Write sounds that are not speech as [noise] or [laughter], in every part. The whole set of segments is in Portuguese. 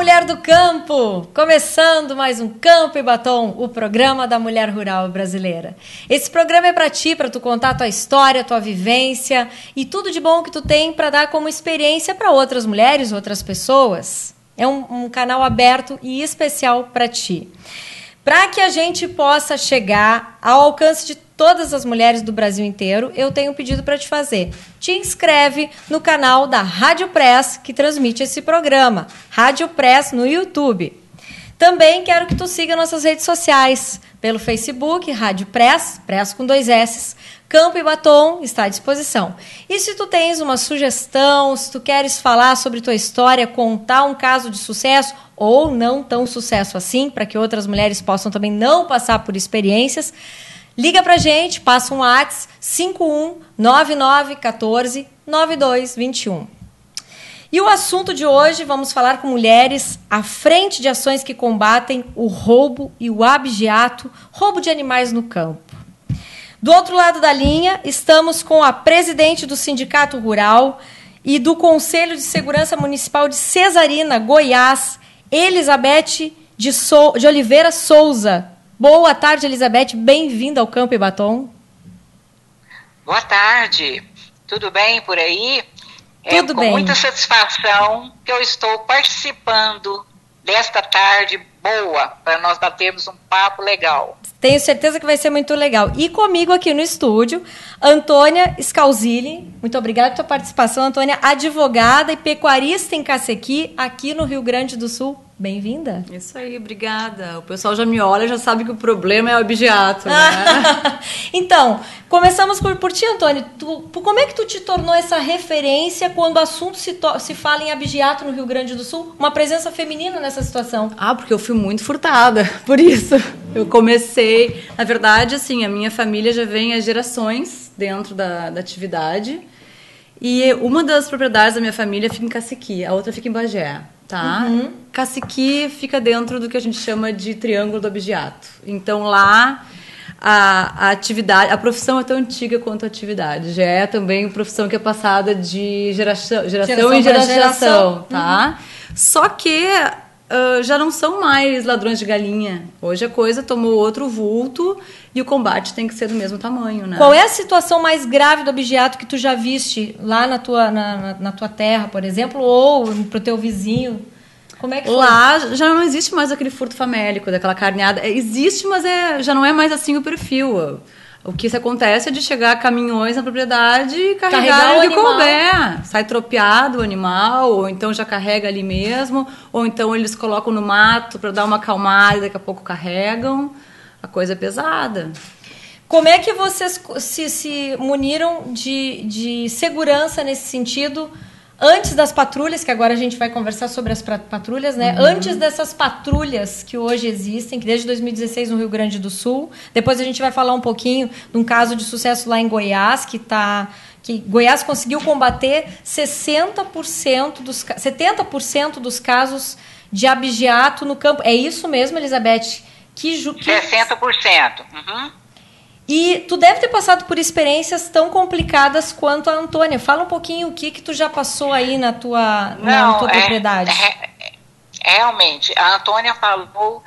mulher do campo! Começando mais um Campo e Batom, o programa da mulher rural brasileira. Esse programa é para ti, para tu contar a tua história, tua vivência e tudo de bom que tu tem para dar como experiência para outras mulheres, outras pessoas. É um, um canal aberto e especial para ti. Para que a gente possa chegar ao alcance de todas as mulheres do Brasil inteiro, eu tenho um pedido para te fazer. Te inscreve no canal da Rádio Press, que transmite esse programa, Rádio Press no YouTube. Também quero que tu siga nossas redes sociais, pelo Facebook, Rádio Press, Press com dois S, Campo e Batom está à disposição. E se tu tens uma sugestão, se tu queres falar sobre tua história, contar um caso de sucesso ou não tão sucesso assim, para que outras mulheres possam também não passar por experiências, Liga pra gente, passa um WhatsApp 519914 9221. E o assunto de hoje, vamos falar com mulheres à frente de ações que combatem o roubo e o abigeato, roubo de animais no campo. Do outro lado da linha, estamos com a presidente do Sindicato Rural e do Conselho de Segurança Municipal de Cesarina, Goiás, Elizabeth de, so de Oliveira Souza. Boa tarde, Elizabeth. Bem-vinda ao Campo e Batom. Boa tarde. Tudo bem por aí? É Tudo é com bem. muita satisfação que eu estou participando desta tarde boa para nós batermos um papo legal. Tenho certeza que vai ser muito legal. E comigo aqui no estúdio, Antônia Scalzilli. Muito obrigada pela participação, Antônia, advogada e pecuarista em Cacequi, aqui no Rio Grande do Sul. Bem-vinda. Isso aí, obrigada. O pessoal já me olha, já sabe que o problema é o objeto, né? [laughs] então, começamos por, por ti, Antônio. Tu, como é que tu te tornou essa referência quando o assunto se, to, se fala em abigeato no Rio Grande do Sul? Uma presença feminina nessa situação? Ah, porque eu fui muito furtada, [laughs] por isso. Eu comecei... Na verdade, assim, a minha família já vem há gerações dentro da, da atividade. E uma das propriedades da minha família fica em Caciqui, a outra fica em Bagé tá? Uhum. Caciqui fica dentro do que a gente chama de triângulo do objeto. Então lá a, a, atividade, a profissão é tão antiga quanto a atividade. Já é também profissão que é passada de geração, geração, geração em geração, geração tá? Uhum. Só que uh, já não são mais ladrões de galinha. Hoje a coisa tomou outro vulto e o combate tem que ser do mesmo tamanho, né? Qual é a situação mais grave do objeto que tu já viste lá na tua, na, na, na tua terra, por exemplo, ou pro teu vizinho? Como é que foi? Lá já não existe mais aquele furto famélico, daquela carneada. Existe, mas é, já não é mais assim o perfil. O que acontece é de chegar caminhões na propriedade e carregar o que couber. Sai tropeado o animal, ou então já carrega ali mesmo, ou então eles colocam no mato para dar uma acalmada e daqui a pouco carregam. A coisa é pesada. Como é que vocês se, se muniram de, de segurança nesse sentido? Antes das patrulhas, que agora a gente vai conversar sobre as patrulhas, né? Uhum. Antes dessas patrulhas que hoje existem, que desde 2016 no Rio Grande do Sul. Depois a gente vai falar um pouquinho de um caso de sucesso lá em Goiás, que tá que Goiás conseguiu combater 60% dos 70% dos casos de abigeato no campo. É isso mesmo, Elizabeth? Que, que... 60%. Uhum. E tu deve ter passado por experiências tão complicadas quanto a Antônia. Fala um pouquinho o que que tu já passou aí na tua, Não, na tua é, propriedade. É, é, realmente, a Antônia falou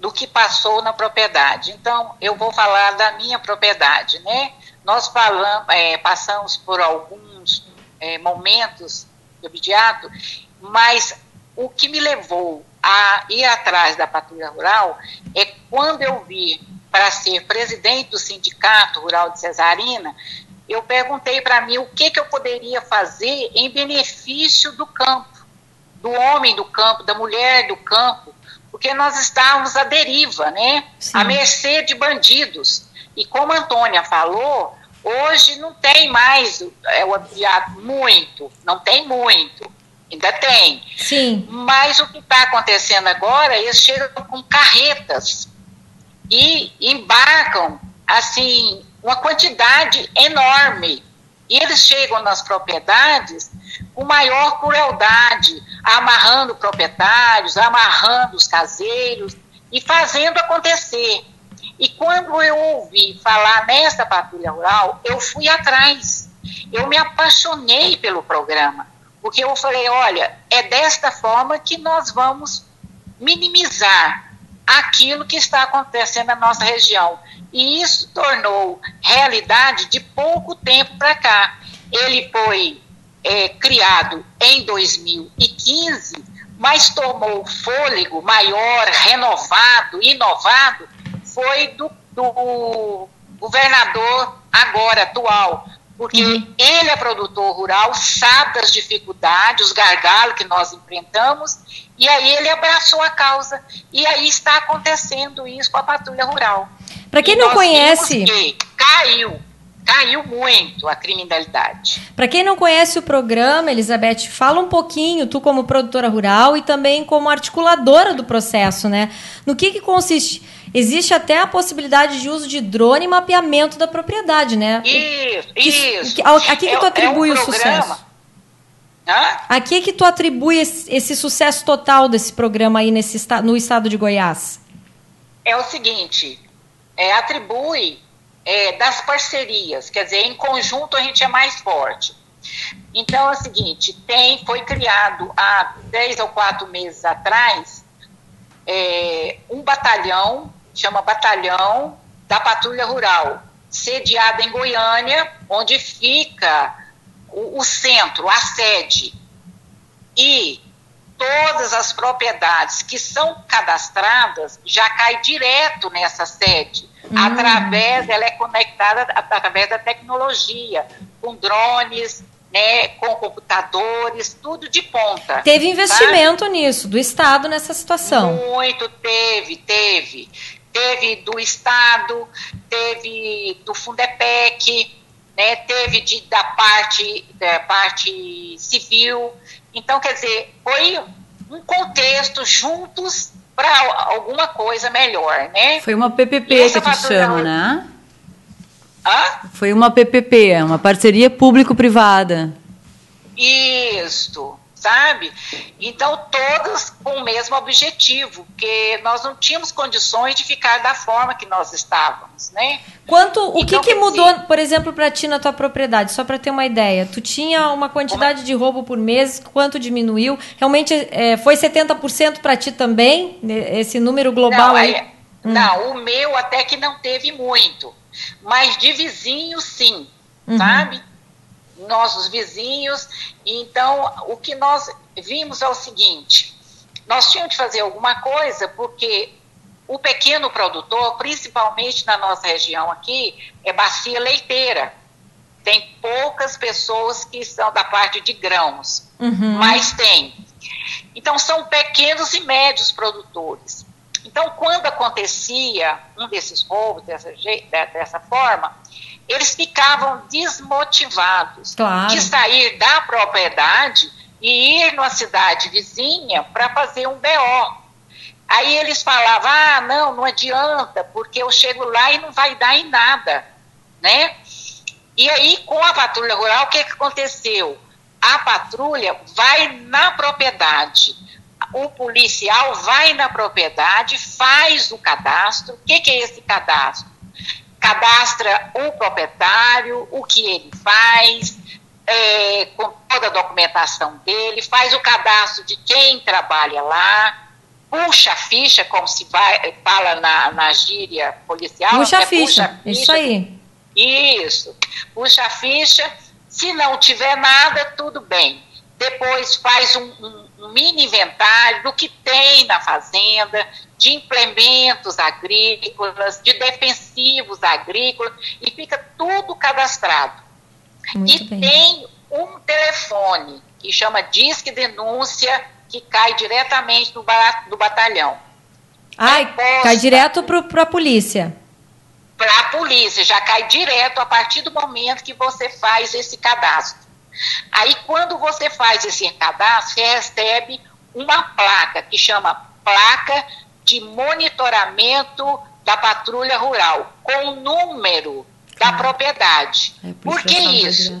do que passou na propriedade. Então, eu vou falar da minha propriedade, né? Nós falamos, é, passamos por alguns é, momentos de obediato, mas o que me levou a ir atrás da patrulha rural é quando eu vi para ser presidente do Sindicato Rural de Cesarina, eu perguntei para mim o que, que eu poderia fazer em benefício do campo, do homem do campo, da mulher do campo, porque nós estávamos à deriva, né? Sim. À mercê de bandidos. E como a Antônia falou, hoje não tem mais é, o aviado muito, não tem muito. Ainda tem. Sim. Mas o que está acontecendo agora, eles chegam com carretas e embarcam assim uma quantidade enorme. E eles chegam nas propriedades com maior crueldade, amarrando proprietários, amarrando os caseiros e fazendo acontecer. E quando eu ouvi falar nessa patrulha rural, eu fui atrás. Eu me apaixonei pelo programa, Porque eu falei, olha, é desta forma que nós vamos minimizar aquilo que está acontecendo na nossa região. E isso tornou realidade de pouco tempo para cá. Ele foi é, criado em 2015, mas tomou fôlego maior, renovado, inovado, foi do, do governador agora, atual, porque uhum. ele é produtor rural, sabe das dificuldades, os gargalos que nós enfrentamos, e aí ele abraçou a causa. E aí está acontecendo isso com a patrulha rural. Para quem e não conhece. Que caiu, caiu muito a criminalidade. Para quem não conhece o programa, Elizabeth, fala um pouquinho, tu como produtora rural e também como articuladora do processo, né? No que, que consiste? Existe até a possibilidade de uso de drone e mapeamento da propriedade, né? Isso, isso. Que, a que, que tu atribui é, é um o sucesso? Hã? A que que tu atribui esse, esse, sucesso total desse programa aí nesse, no estado de Goiás? É o seguinte, é, atribui é, das parcerias, quer dizer, em conjunto a gente é mais forte. Então é o seguinte, tem, foi criado há 10 ou 4 meses atrás é, um batalhão, chama Batalhão da Patrulha Rural, sediado em Goiânia, onde fica o, o centro, a sede. E todas as propriedades que são cadastradas já cai direto nessa sede, hum. através, ela é conectada através da tecnologia, com drones, né, com computadores, tudo de ponta. Teve investimento sabe? nisso, do Estado nessa situação? Muito, teve, teve. Teve do Estado, teve do Fundepec, né, teve de, da parte, da parte civil. Então, quer dizer, foi um contexto juntos para alguma coisa melhor, né? Foi uma PPP que tu chama, né? Hã? Foi uma PPP, uma parceria público-privada. Isso sabe? Então, todas com o mesmo objetivo, porque nós não tínhamos condições de ficar da forma que nós estávamos, né? Quanto, o então, que, que mudou, por exemplo, para ti na tua propriedade? Só para ter uma ideia, tu tinha uma quantidade de roubo por mês, quanto diminuiu? Realmente é, foi 70% para ti também, esse número global não, aí? É, hum. Não, o meu até que não teve muito, mas de vizinho sim, uhum. sabe? Nossos vizinhos. Então, o que nós vimos é o seguinte: nós tínhamos de fazer alguma coisa, porque o pequeno produtor, principalmente na nossa região aqui, é bacia leiteira. Tem poucas pessoas que são da parte de grãos, uhum. mas tem. Então, são pequenos e médios produtores. Então, quando acontecia um desses roubos dessa, dessa forma, eles ficavam desmotivados claro. de sair da propriedade e ir numa cidade vizinha para fazer um BO. Aí eles falavam: ah, não, não adianta, porque eu chego lá e não vai dar em nada, né? E aí, com a patrulha rural, o que, que aconteceu? A patrulha vai na propriedade, o policial vai na propriedade, faz o cadastro. O que, que é esse cadastro? Cadastra o proprietário, o que ele faz, é, com toda a documentação dele, faz o cadastro de quem trabalha lá, puxa a ficha, como se vai, fala na, na gíria policial. Puxa, né? a ficha, puxa a ficha, isso aí. Isso, puxa a ficha. Se não tiver nada, tudo bem. Depois faz um, um, um mini inventário do que tem na fazenda, de implementos agrícolas, de defensivos agrícolas, e fica tudo cadastrado. Muito e bem. tem um telefone que chama Disque Denúncia, que cai diretamente do, do batalhão. Ai, cai direto para a polícia. Para a polícia, já cai direto a partir do momento que você faz esse cadastro. Aí, quando você faz esse cadastro, você recebe uma placa que chama placa de monitoramento da patrulha rural, com o número da ah, propriedade. É, por, por que isso?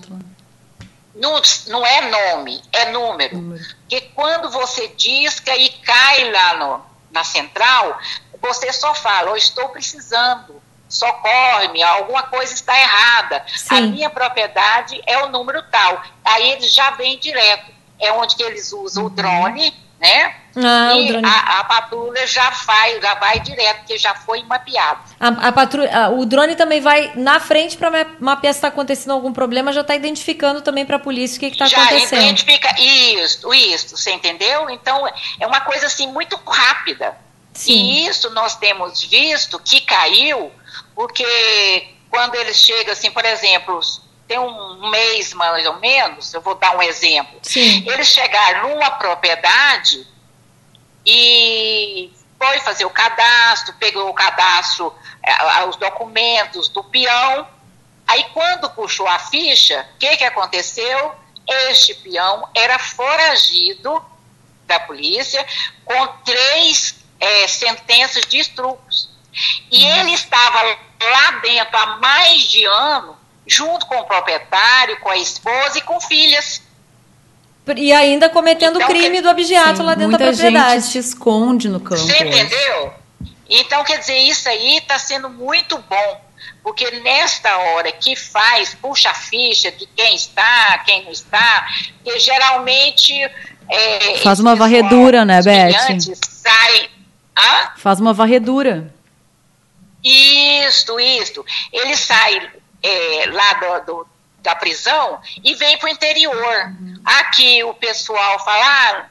Não, não é nome, é número. número. Porque quando você disca e cai lá no, na central, você só fala, eu estou precisando, socorre-me, alguma coisa está errada. Sim. A minha propriedade é o número tal. Aí ele já vem direto. é onde que eles usam o drone, né? Ah, e a, a patrulha já vai, já vai direto, porque já foi mapeado. A, a patrulha, o drone também vai na frente para mapear se está acontecendo algum problema, já está identificando também para a polícia o que está já acontecendo. identifica isso, isso, você entendeu? Então é uma coisa assim muito rápida. Sim. E isso nós temos visto que caiu, porque quando eles chegam assim, por exemplo, tem um mês mais ou menos, eu vou dar um exemplo. Sim. Eles chegaram numa propriedade e foi fazer o cadastro, pegou o cadastro, eh, os documentos do peão. Aí quando puxou a ficha, o que, que aconteceu? Este peão era foragido da polícia com três eh, sentenças de estrupos. E ele estava lá dentro há mais de ano, junto com o proprietário, com a esposa e com filhas. E ainda cometendo o Então, crime do objeto Sim, lá dentro muita da propriedade. gente se esconde no campo. Você entendeu? Então, quer dizer, isso aí está sendo muito bom, porque nesta hora que faz, puxa a ficha de quem está, quem não está, porque geralmente. é, Faz uma varredura, né, Beth? Saem. Hã? Faz uma varredura. Isto, isto. Ele sai é, lá do, do- da prisão e vem para o interior. Aqui o pessoal fala, ah,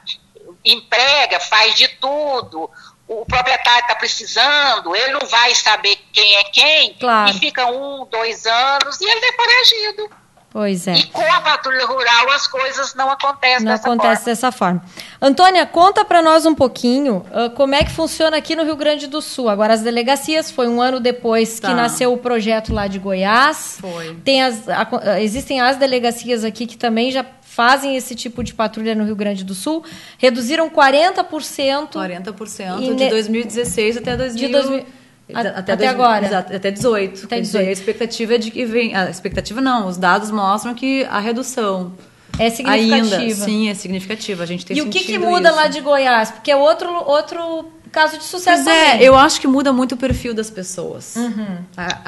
emprega, faz de tudo. O proprietário está precisando, ele não vai saber quem é quem, Claro. e fica um, dois anos e ele é foragido. Pois é. E com a patrulha rural as coisas não acontecem Não dessa acontece forma. dessa forma. Antônia, conta para nós um pouquinho ah, como é que funciona aqui no Rio Grande do Sul. Agora, as delegacias, foi um ano depois que Tá. nasceu o projeto lá de Goiás. Foi. Tem as, a- ah, existem as delegacias aqui que também já fazem esse tipo de patrulha no Rio Grande do Sul. Reduziram 40%. 40% E de ne- 2016 até 2000, De 2000 a- até dois- agora. exato, até 18. Até Quer dizer, 18. a expectativa é de que vem. A expectativa não, os dados mostram que a redução. É significativa. Ainda, sim, é significativa. A gente tem E o que, que muda isso. lá de Goiás? Porque é outro, outro caso de sucesso Pois é, eu acho que muda muito o perfil das pessoas. Uhum. A-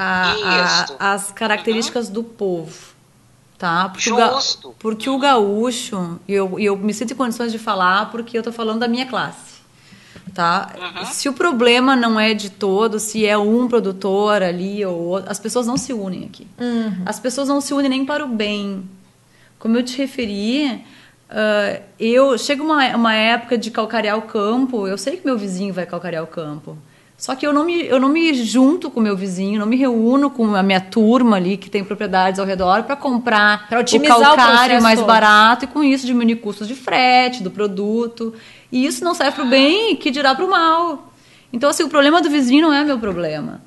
a- as características do povo. Tá? Porque, o, ga- Justo. porque o gaúcho, e eu, e eu me sinto em condições de falar porque eu tô falando da minha classe. Tá? Se o problema não é de todos, se é um produtor ali ou outro, as pessoas não se unem aqui. As pessoas não se unem nem para o bem. Como eu te referi, ah, eu chega uma, uma época de calcarear o campo, eu sei que meu vizinho vai calcarear o campo. Só que eu não me, eu não me junto com meu vizinho, não me reúno com a minha turma ali que tem propriedades ao redor para comprar Pra o otimizar o calcário processo mais todo. barato e com isso diminuir custos de frete do produto. E isso não serve para o bem, que dirá para o mal. Então, assim, o problema do vizinho não é meu problema.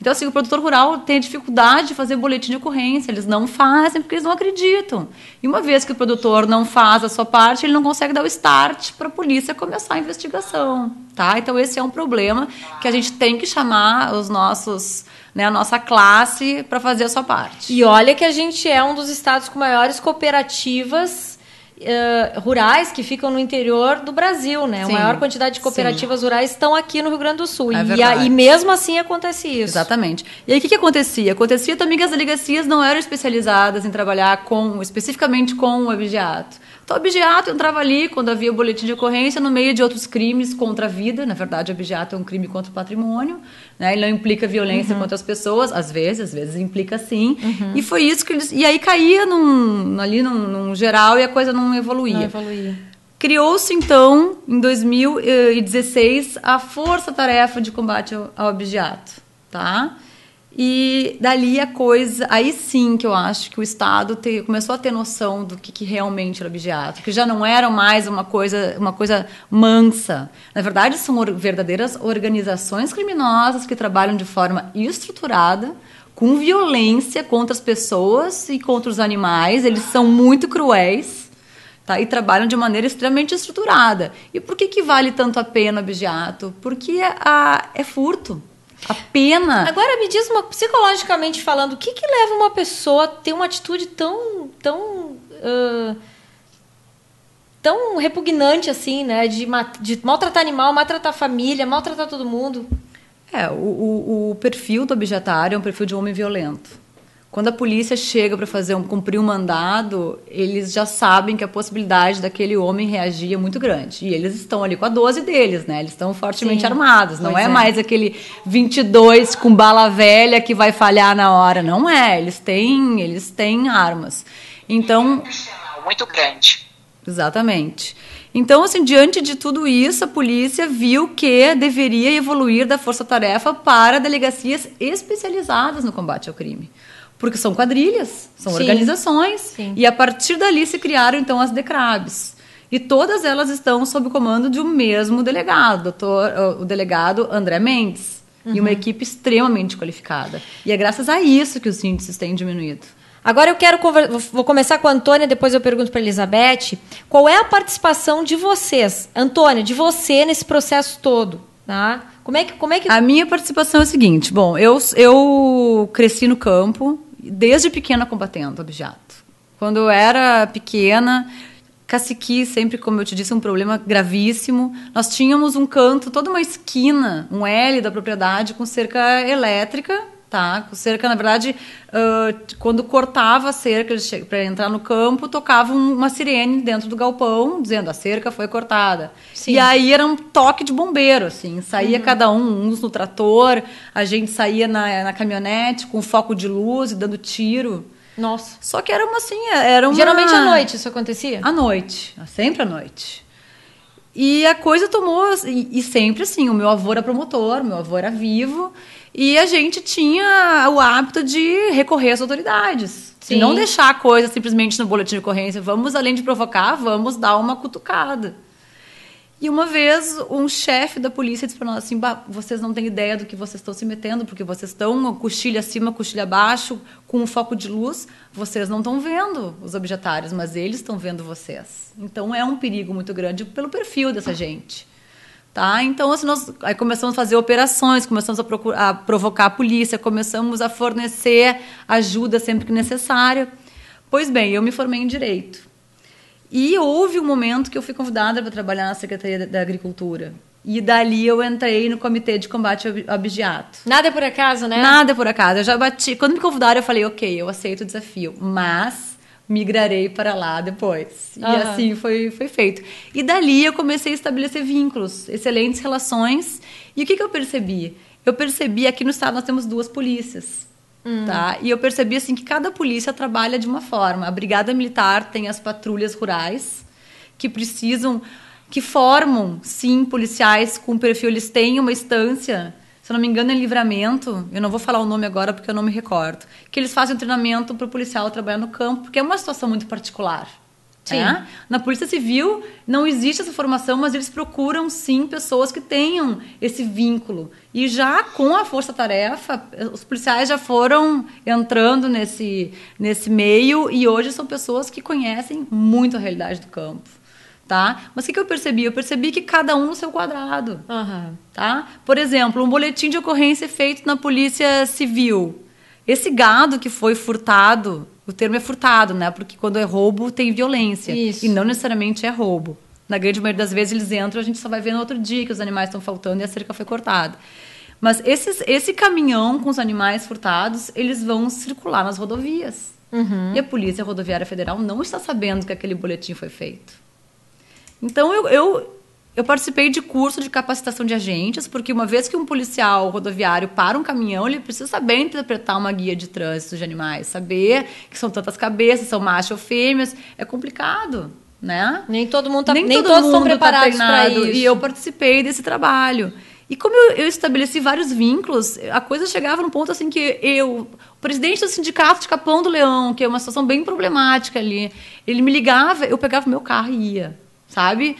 Então, assim, o produtor rural tem dificuldade de fazer boletim de ocorrência. Eles não fazem porque eles não acreditam. E uma vez que o produtor não faz a sua parte, ele não consegue dar o start para a polícia começar a investigação, tá? Então, esse é um problema que a gente tem que chamar os nossos, né, a nossa classe para fazer a sua parte. E olha que a gente é um dos estados com maiores cooperativas eh, rurais que ficam no interior do Brasil, né? Sim, a maior quantidade de cooperativas rurais estão aqui no Rio Grande do Sul. É e, a- e mesmo assim acontece isso. Exatamente. E aí o que, que acontecia? Acontecia também que as delegacias não eram especializadas em trabalhar com especificamente com o objeto. Então o objeto entrava ali quando havia boletim de ocorrência no meio de outros crimes contra a vida. Na verdade, o objeto é um crime contra o patrimônio, né? Ele não implica violência contra as pessoas, às vezes, às vezes implica sim. E foi isso que eles e aí caía num, ali num, num geral e a coisa não evoluía. Não evoluía. Criou-se, então, em 2016, a Força Tarefa de Combate ao, Objeto, tá? E dali a coisa, aí sim que eu acho que o Estado te- começou a ter noção do que, que realmente era objeto, que já não era mais uma coisa, uma coisa mansa. Na verdade, são or- verdadeiras organizações criminosas que trabalham de forma estruturada, com violência contra as pessoas e contra os animais. Eles são muito cruéis tá? E trabalham de maneira extremamente estruturada. E por que, que vale tanto a pena o objeto? Porque a, é furto. A pena. Agora me diz uma, psicologicamente falando, o que, que leva uma pessoa a ter uma atitude tão tão ah, tão repugnante assim, né? De, de maltratar animal, maltratar família, maltratar todo mundo. É, o, o, o perfil do objetário é um perfil de homem violento. Quando a polícia chega para fazer um, cumprir um mandado, eles já sabem que a possibilidade daquele homem reagir é muito grande. E eles estão ali com a 12 deles, né? Eles estão fortemente Sim, armados. Não é, é, mais aquele 22 com bala velha que vai falhar na hora. Não é. Eles têm, eles têm armas. Então. Muito grande. Exatamente. Então, assim, diante de tudo isso, a polícia viu que deveria evoluir da força-tarefa para delegacias especializadas no combate ao crime. Porque são quadrilhas, são Sim. organizações. Sim. E a partir dali se criaram, então, as DECRABs. E todas elas estão sob o comando de um mesmo delegado, doutor, o delegado André Mendes. Uhum. E uma uhum. equipe extremamente qualificada. E é graças a isso que os índices têm diminuído. Agora eu quero vou começar com a Antônia, depois eu pergunto para Elizabeth, qual é a participação de vocês, Antônia, de você nesse processo todo, tá? Como é que como é que A minha participação é a seguinte, bom, eu eu cresci no campo, desde pequena combatendo objeto. Quando eu era pequena, Caciqui, sempre, como eu te disse, um problema gravíssimo. Nós tínhamos um canto, toda uma esquina, um L da propriedade com cerca elétrica tá? Cerca, na verdade, uh, quando cortava a cerca para entrar no campo, tocava uma sirene dentro do galpão, dizendo a cerca foi cortada. Sim. E aí era um toque de bombeiro, assim, saía uhum. cada um, uns no trator, a gente saía na, na caminhonete com foco de luz e dando tiro. Nossa. Só que era uma assim, era uma... Geralmente à noite isso acontecia? À noite, sempre à noite. E a coisa tomou. E, e, sempre assim, o meu avô era promotor, meu avô era vivo. E a gente tinha o hábito de recorrer às autoridades. Sim. De não deixar a coisa simplesmente no boletim de ocorrência. Vamos, além de provocar, vamos dar uma cutucada. E uma vez um chefe da polícia disse para nós assim: vocês não têm ideia do que vocês estão se metendo, porque vocês estão coxilha acima, coxilha abaixo, com um foco de luz, vocês não estão vendo os objetários, mas eles estão vendo vocês. Então é um perigo muito grande pelo perfil dessa gente. Tá? Então, assim, nós começamos a fazer operações, começamos a, procurar, a provocar a polícia, começamos a fornecer ajuda sempre que necessário. Pois bem, eu me formei em Direito. E houve um momento que eu fui convidada para trabalhar na Secretaria da Agricultura. E dali eu entrei no Comitê de Combate ao Abigeato. Nada é por acaso, né? Nada é por acaso. Eu já bati. Quando me convidaram, eu falei, ok, eu aceito o desafio. Mas migrarei para lá depois. Uhum. E assim foi, foi feito. E dali eu comecei a estabelecer vínculos, excelentes relações. E o que, que eu percebi? Eu percebi aqui no estado nós temos duas polícias. Hum. Tá? E eu percebi assim que cada polícia trabalha de uma forma. A Brigada Militar tem as patrulhas rurais que precisam, que formam, sim, policiais com perfil. Eles têm uma instância se não me engano, é livramento, eu não vou falar o nome agora porque eu não me recordo, que eles fazem um treinamento para o policial trabalhar no campo, porque é uma situação muito particular. Sim. É? Na Polícia Civil não existe essa formação, mas eles procuram sim pessoas que tenham esse vínculo. E já com a força-tarefa, os policiais já foram entrando nesse, nesse meio e hoje são pessoas que conhecem muito a realidade do campo tá? Mas o que, que eu percebi? Eu percebi que cada um no seu quadrado, uhum. tá? Por exemplo, um boletim de ocorrência feito na polícia civil. Esse gado que foi furtado, o termo é furtado, né? Porque quando é roubo tem violência Isso. e não necessariamente é roubo. Na grande maioria das vezes eles entram, a gente só vai ver no outro dia que os animais estão faltando e a cerca foi cortada. Mas esses, esse caminhão com os animais furtados, eles vão circular nas rodovias. Uhum. E a Polícia Rodoviária Federal não está sabendo que aquele boletim foi feito. Então eu, eu, eu participei de curso de capacitação de agentes, porque uma vez que um policial rodoviário para um caminhão, ele precisa saber interpretar uma guia de trânsito de animais, saber que são tantas cabeças, são machos ou fêmeas, é complicado. Né? Nem todo mundo tá, nem, nem todos estão tá preparados tá para isso. E eu participei desse trabalho. E como eu, eu, estabeleci vários vínculos, a coisa chegava num ponto assim que eu, o presidente do sindicato de Capão do Leão, que é uma situação bem problemática ali, ele me ligava, eu pegava meu carro e ia sabe?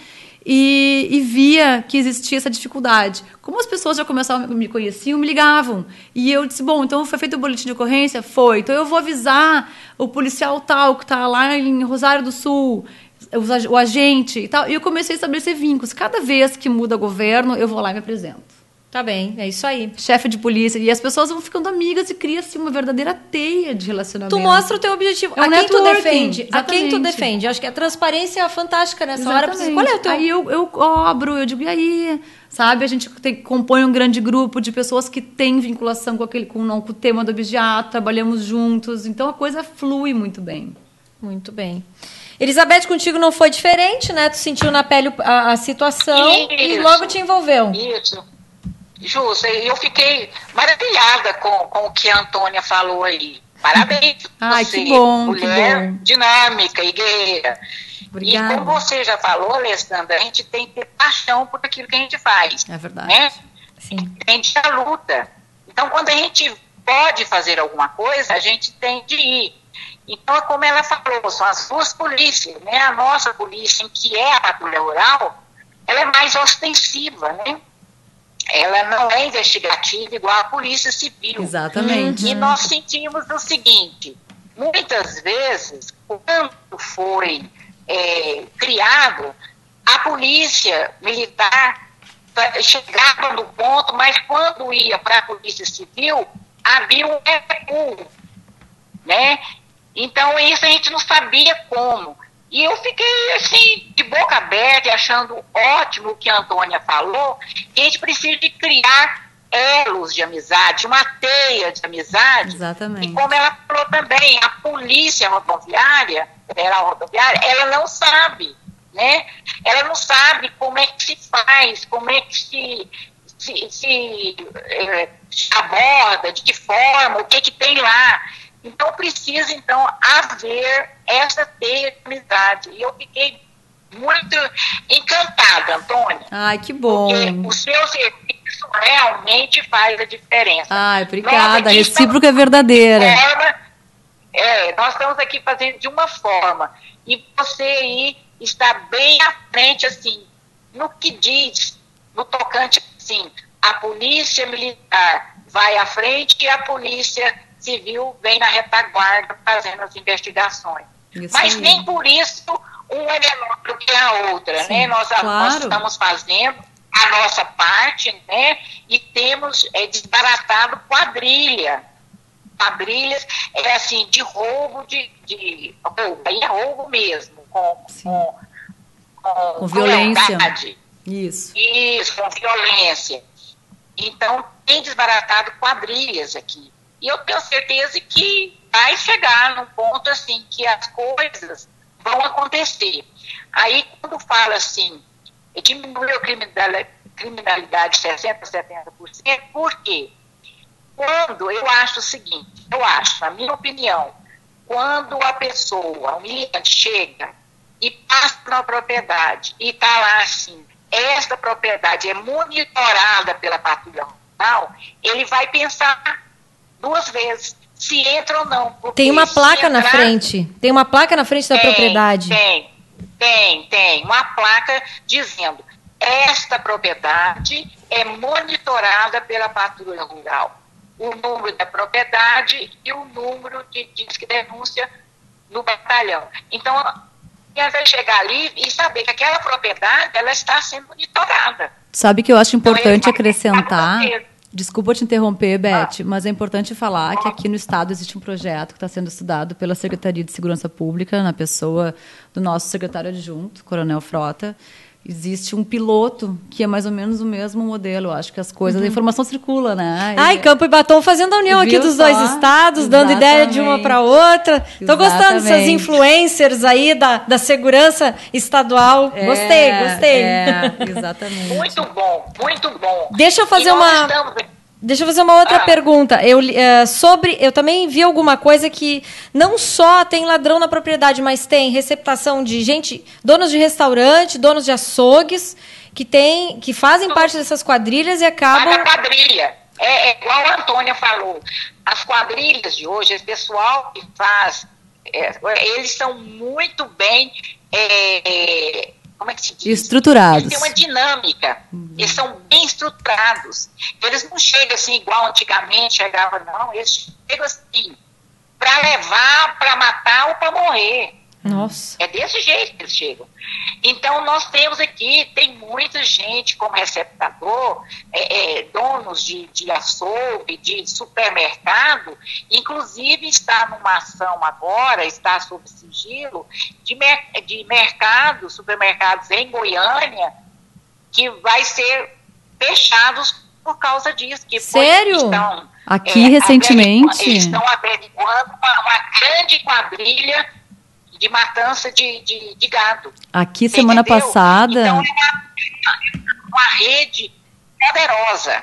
E, e, via que existia essa dificuldade. Como as pessoas já começavam me conheciam, me ligavam. E eu disse: bom, então foi feito o boletim de ocorrência? Foi. Então eu vou avisar o policial tal que está lá em Rosário do Sul, o agente e tal. E eu comecei a estabelecer vínculos. Cada vez que muda governo, eu vou lá e me apresento. Tá bem, é isso aí. Chefe de polícia. E as pessoas vão ficando amigas e cria-se uma verdadeira teia de relacionamento. Tu mostra o teu objetivo. É um a quem tu networking, defende? A quem tu exatamente. defende? Acho que a transparência é fantástica nessa hora. Exatamente. Qual é o teu... Aí eu, eu cobro, eu digo, e aí? Sabe, a gente tem, compõe um grande grupo de pessoas que têm vinculação com, aquele, com, não, com o tema do objeto, trabalhamos juntos, então a coisa flui muito bem. Muito bem. Elizabeth, contigo não foi diferente, né? Tu sentiu na pele a, a situação e Isso. logo te envolveu. Isso. Justo, eu fiquei maravilhada com, com o que a Antônia falou aí. Parabéns. Ai, você, que bom, que mulher bom. dinâmica e guerreira. Obrigada. E como você já falou, Alessandra, a gente tem que ter paixão por aquilo que a gente faz. É verdade. Né? Sim. Tem a luta. Então, quando a gente pode fazer alguma coisa, a gente tem de ir. Então, como ela falou, são as duas polícias, né? A nossa polícia, que é a patrulha rural, ela é mais ostensiva, né? Ela não é investigativa igual a polícia civil. Exatamente. E nós sentimos o seguinte: muitas vezes, quando foi é, criado, a polícia militar chegava no ponto, mas quando ia para a polícia civil, havia um recuo, né? Então isso a gente não sabia como. E eu fiquei assim, de boca aberta, achando ótimo o que a Antônia falou, que a gente precisa de criar elos de amizade, uma teia de amizade. Exatamente. E como ela falou também, a polícia rodoviária, federal rodoviária, ela não sabe, né? Ela não sabe como é que se faz, como é que se, se, se, eh, aborda, de que forma, o que que tem lá. Então precisa, então, haver essa teia de amizade. E eu fiquei muito encantada, Antônia. Ai, que Porque bom. o seu serviço realmente faz a diferença. Ai, obrigada. A recíproca é verdadeira. forma, é, nós estamos aqui fazendo de uma forma. E você aí está bem à frente, assim, no que diz, no tocante, assim, a polícia militar vai à frente e a polícia civil vem na retaguarda fazendo as investigações. Isso Mas nem por isso uma é menor do que a outra, Sim, né? Nós, nós claro. estamos fazendo a nossa parte, né? E temos é, desbaratado quadrilha. Quadrilhas é assim, de roubo de. de roubo, aí é roubo mesmo, com, com, com, Com violência. crueldade. Isso. Isso, com violência. Então, tem desbaratado quadrilhas aqui. E eu tenho certeza que vai chegar num ponto assim que as coisas vão acontecer. Aí, quando fala assim, diminuiu a criminal- criminalidade 60%, 70%, por quê? Quando eu acho o seguinte, eu acho, na minha opinião, quando a pessoa, o militante chega e passa na propriedade e está lá assim, esta propriedade é monitorada pela patrulha rural, ele vai pensar duas vezes se entra ou não. Tem uma placa na entrar- frente. Tem uma placa na frente da tem, propriedade. Tem, tem, tem. Uma placa dizendo esta propriedade é monitorada pela patrulha rural. O número da propriedade e o número de disque denúncia no batalhão. Então, quem vai chegar ali e saber que aquela propriedade ela está sendo monitorada. Sabe que eu acho Então, ele importante vai acrescentar. Desculpa te interromper, Ah. Beth, mas é importante falar que aqui no estado existe um projeto que está sendo estudado pela Secretaria de Segurança Pública, na pessoa do nosso secretário adjunto, Coronel Frota. Existe um piloto que é mais ou menos o mesmo modelo. Acho que as coisas, a informação circula, né? Ai, E- Campo e Batom fazendo a união aqui dos só? dois estados, dando ideia de uma Exatamente. para outra. Tô gostando dessas Exatamente. influencers aí da, da segurança estadual. É, gostei, gostei. É, [laughs] exatamente. Muito bom, muito bom. Deixa eu fazer uma- estamos- Deixa eu fazer uma outra Ah. pergunta. Eu, eh, sobre, eu também vi alguma coisa que não só tem ladrão na propriedade, mas tem receptação de gente, donos de restaurante, donos de açougues, que tem, que fazem parte dessas quadrilhas e Para a acabam. quadrilha. É, é igual a Antônia falou. As quadrilhas de hoje, esse pessoal que faz, é, eles são muito bem. é, como é que se diz? Estruturados. Eles têm uma dinâmica. Eles são bem estruturados. Eles não chegam assim igual antigamente chegava, não. Eles chegam assim para levar, para matar ou para morrer. Nossa. É desse jeito que eles chegam. Então, nós temos aqui, tem muita gente como receptador, é, é, donos de, de açougue, de supermercado, inclusive está numa ação agora, está sob sigilo, de, mer de mercados, supermercados em Goiânia, que vai ser fechados por causa disso. Que Sério? Foi, estão, Aqui é, recentemente. Eles estão averiguando uma, uma grande quadrilha de matança de, de, de gado. Aqui semana entendeu? passada. Então é uma, uma rede poderosa,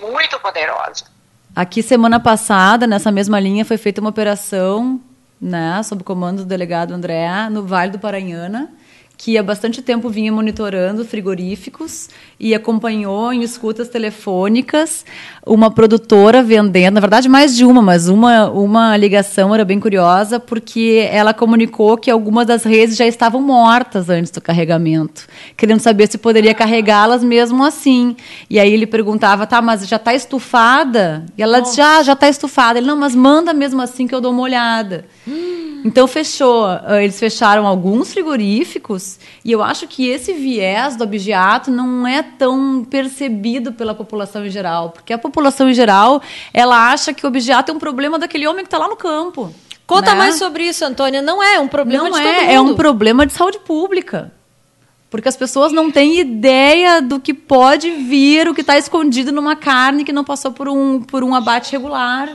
muito poderosa. Aqui semana passada, nessa mesma linha, foi feita uma operação, né, sob comando do delegado André, no Vale do Paranhana que há bastante tempo vinha monitorando frigoríficos e acompanhou em escutas telefônicas uma produtora vendendo, na verdade mais de uma, mas uma, uma ligação era bem curiosa, porque ela comunicou que algumas das redes já estavam mortas antes do carregamento, querendo saber se poderia carregá-las mesmo assim. E aí ele perguntava, tá, mas já está estufada? E ela disse, já, já está estufada. Ele, não, mas manda mesmo assim que eu dou uma olhada. Hum. [gasps] Então fechou, eles fecharam alguns frigoríficos e eu acho que esse viés do objeto não é tão percebido pela população em geral, porque a população em geral ela acha que o objeto é um problema daquele homem que está lá no campo. Conta né? mais sobre isso, Antônia. Não é um problema não de é, é um problema de saúde pública. Porque as pessoas não têm ideia do que pode vir, o que está escondido numa carne que não passou por um, por um abate regular.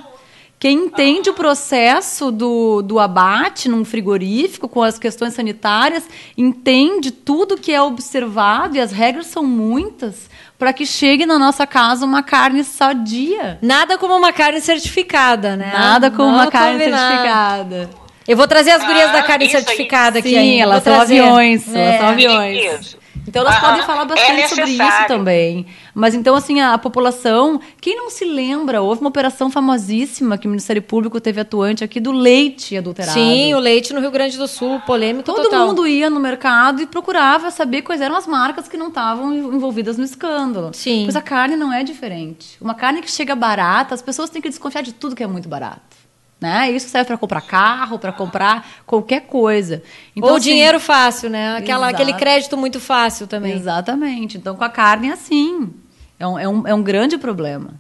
Quem entende o processo do, do abate num frigorífico, com as questões sanitárias, entende tudo que é observado, e as regras são muitas, para que chegue na nossa casa uma carne sadia. Nada como uma carne certificada, né? Nada como uma carne certificada. Eu vou trazer as gurias ah, da carne certificada aqui. Sim, elas são aviões. É. Elas são aviões. Isso. Então elas podem falar bastante é sobre isso também. Mas então, assim, a, a, população, quem não se lembra, houve uma operação famosíssima que o Ministério Público teve atuante aqui do leite adulterado. Sim, o leite no Rio Grande do Sul, polêmico Todo total. mundo ia no mercado e procurava saber quais eram as marcas que não estavam envolvidas no escândalo. Sim. Pois a carne não é diferente. Uma carne que chega barata, as pessoas têm que desconfiar de tudo que é muito barato. Né? Isso serve para comprar carro, para comprar qualquer coisa. Então, Ou assim, dinheiro fácil, né? Aquela, aquele crédito muito fácil também. Exatamente. Então, com a carne é assim. É um, é um, é um grande problema.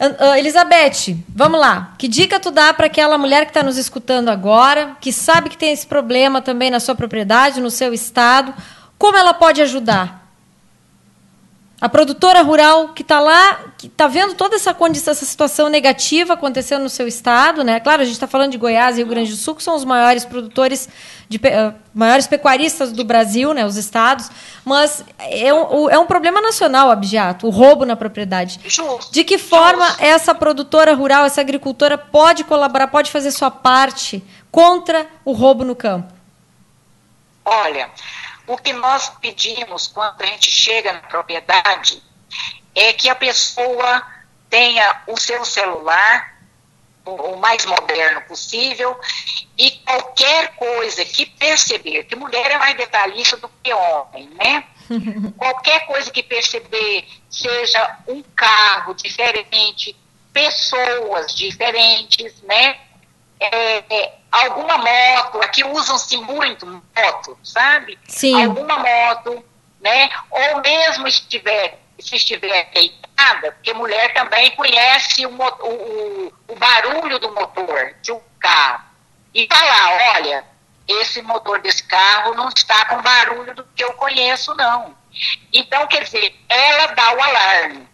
Uh, Elizabeth, vamos lá. Que dica tu dá para aquela mulher que está nos escutando agora, que sabe que tem esse problema também na sua propriedade, no seu estado? Como ela pode ajudar? A produtora rural que está lá, que está vendo toda essa condição, essa situação negativa acontecendo no seu estado, né? Claro, a gente está falando de Goiás e Rio Grande do Sul, que são os maiores produtores, de, uh, maiores pecuaristas do Brasil, né? Os estados, mas é um, é um problema nacional abjato, o roubo na propriedade. De que forma essa produtora rural, essa agricultora pode colaborar, pode fazer sua parte contra o roubo no campo? Olha, o que nós pedimos quando a gente chega na propriedade é que a pessoa tenha o seu celular o mais moderno possível e qualquer coisa que perceber, que mulher é mais detalhista do que homem, né? [laughs] qualquer coisa que perceber, seja um carro diferente, pessoas diferentes, né? É, é, alguma moto, aqui usam-se muito moto, sabe? Sim. Alguma moto, né? Ou mesmo estiver, se estiver deitada, porque mulher também conhece o, o, o barulho do motor de um carro. E falar, olha, esse motor desse carro não está com barulho do que eu conheço, não. Então, quer dizer, ela dá o alarme.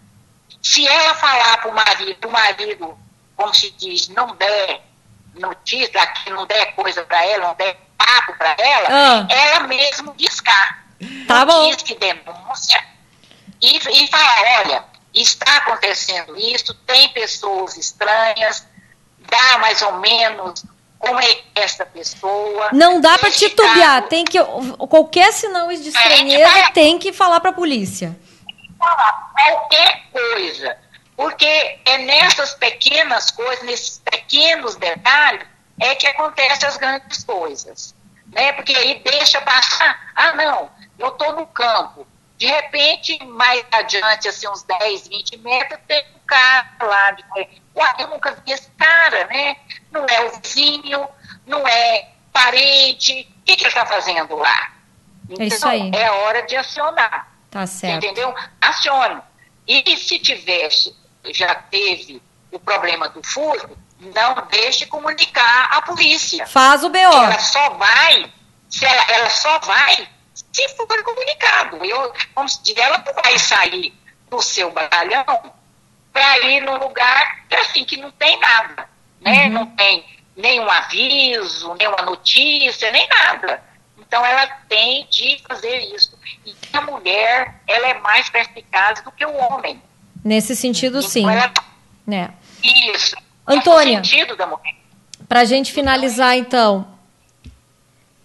Se ela falar para o marido, o marido, como se diz, não der notícia, que não der coisa para ela, não der papo para ela, ah. ela mesmo discar. Tá bom. Diz que denúncia e, e fala, olha, está acontecendo isso, tem pessoas estranhas, dá mais ou menos como é essa pessoa. Não dá para titubear, tem que qualquer sinal de estranheza tem que falar para a polícia. Falar qualquer coisa. Porque é nessas pequenas coisas, nesses pequenos detalhes, é que acontecem as grandes coisas. Né? Porque aí deixa passar, ah não, eu estou no campo. De repente, mais adiante, assim, uns 10, 20 metros, tem um cara lá. De... Uai, eu nunca vi esse cara, né? Não é o vizinho, não é parente. O que, que ele está fazendo lá? Então, é isso aí. é hora de acionar. Tá certo. Entendeu? Acione. E se tivesse, já teve o problema do furto, não deixe comunicar à polícia. Faz o BO. Ela só vai, se ela, ela só vai se for comunicado. Eu, como se diz, ela não vai sair do seu batalhão para ir num lugar assim, que não tem nada. Né? Uhum. Não tem nenhum aviso, nenhuma notícia, nem nada. Então ela tem de fazer isso. E a mulher, ela é mais perspicaz do que o homem. Nesse sentido, sim. Ela... Né? Isso. Antônia, para a gente finalizar, então,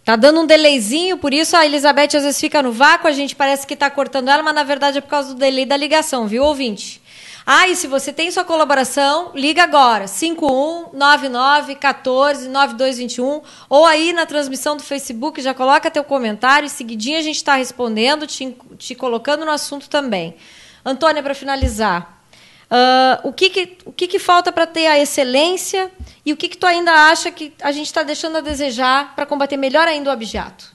Tá dando um delayzinho, por isso a Elizabeth às vezes fica no vácuo, a gente parece que está cortando ela, mas na verdade é por causa do delay da ligação, viu, ouvinte? Ah, e se você tem sua colaboração, liga agora, 5199 14 9221, ou aí na transmissão do Facebook, já coloca teu comentário, e seguidinho a gente está respondendo, te, te colocando no assunto também. Antônia, para finalizar, Uh, o que, que, o que, que falta para ter a excelência e o que, que tu ainda acha que a gente está deixando a desejar para combater melhor ainda o abjato?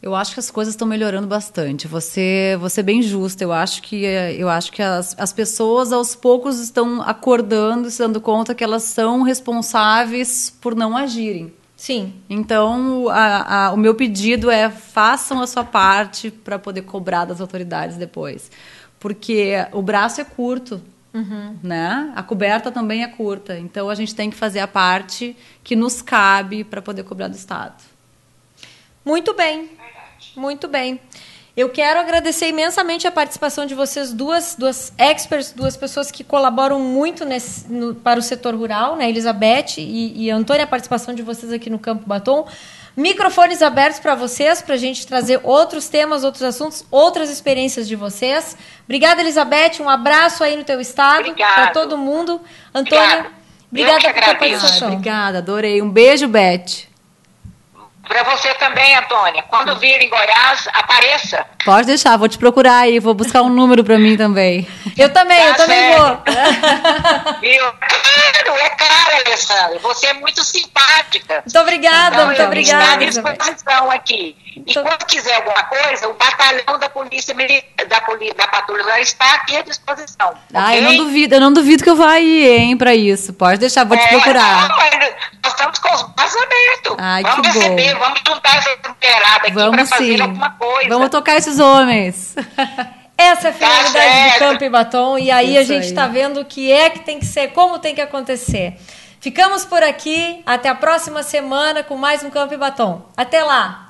Eu acho que as coisas estão melhorando bastante. Você, você é bem justa. Eu acho que eu acho que as, as pessoas aos poucos estão acordando, se dando conta que elas são responsáveis por não agirem. Sim. Então, a, a, o meu pedido é façam a sua parte para poder cobrar das autoridades depois porque o braço é curto, uhum. né? A coberta também é curta, então a gente tem que fazer a parte que nos cabe para poder cobrar do Estado. Muito bem, muito bem. Eu quero agradecer imensamente a participação de vocês duas, duas experts, duas pessoas que colaboram muito nesse, no, para o setor rural, né? Elizabeth e, e Antônia, a participação de vocês aqui no Campo Batom. Microfones abertos para vocês, para a gente trazer outros temas, outros assuntos, outras experiências de vocês. Obrigada, Elizabeth. Um abraço aí no teu estado, para todo mundo. Antônia, obrigada tua participação. Obrigada, adorei. Um beijo, Beth. Para você também, Antônia. Quando vir em Goiás, apareça. Pode deixar, vou te procurar aí, vou buscar um número para mim também. Eu também, tá eu também vou. [laughs] Viu? Claro, é caro, Alessandra. Você é muito simpática. Muito obrigada, então, muito obrigada. Estou à disposição aqui. E então... quando quiser alguma coisa, o batalhão da polícia da, poli, da patrulha está aqui à disposição. Ah, okay? eu não duvido, eu não duvido que eu vá ir, hein, para isso. Pode deixar, vou é, te procurar. Não, nós estamos com os braços abertos. Ai, vamos que receber, bom. vamos juntar essa temperada aqui para fazer alguma coisa. Vamos tocar esses homens. [laughs] Essa é a finalidade tá do Campo e Batom. E aí Isso a gente está vendo o que é que tem que ser, como tem que acontecer. Ficamos por aqui. Até a próxima semana com mais um Campo e Batom. Até lá!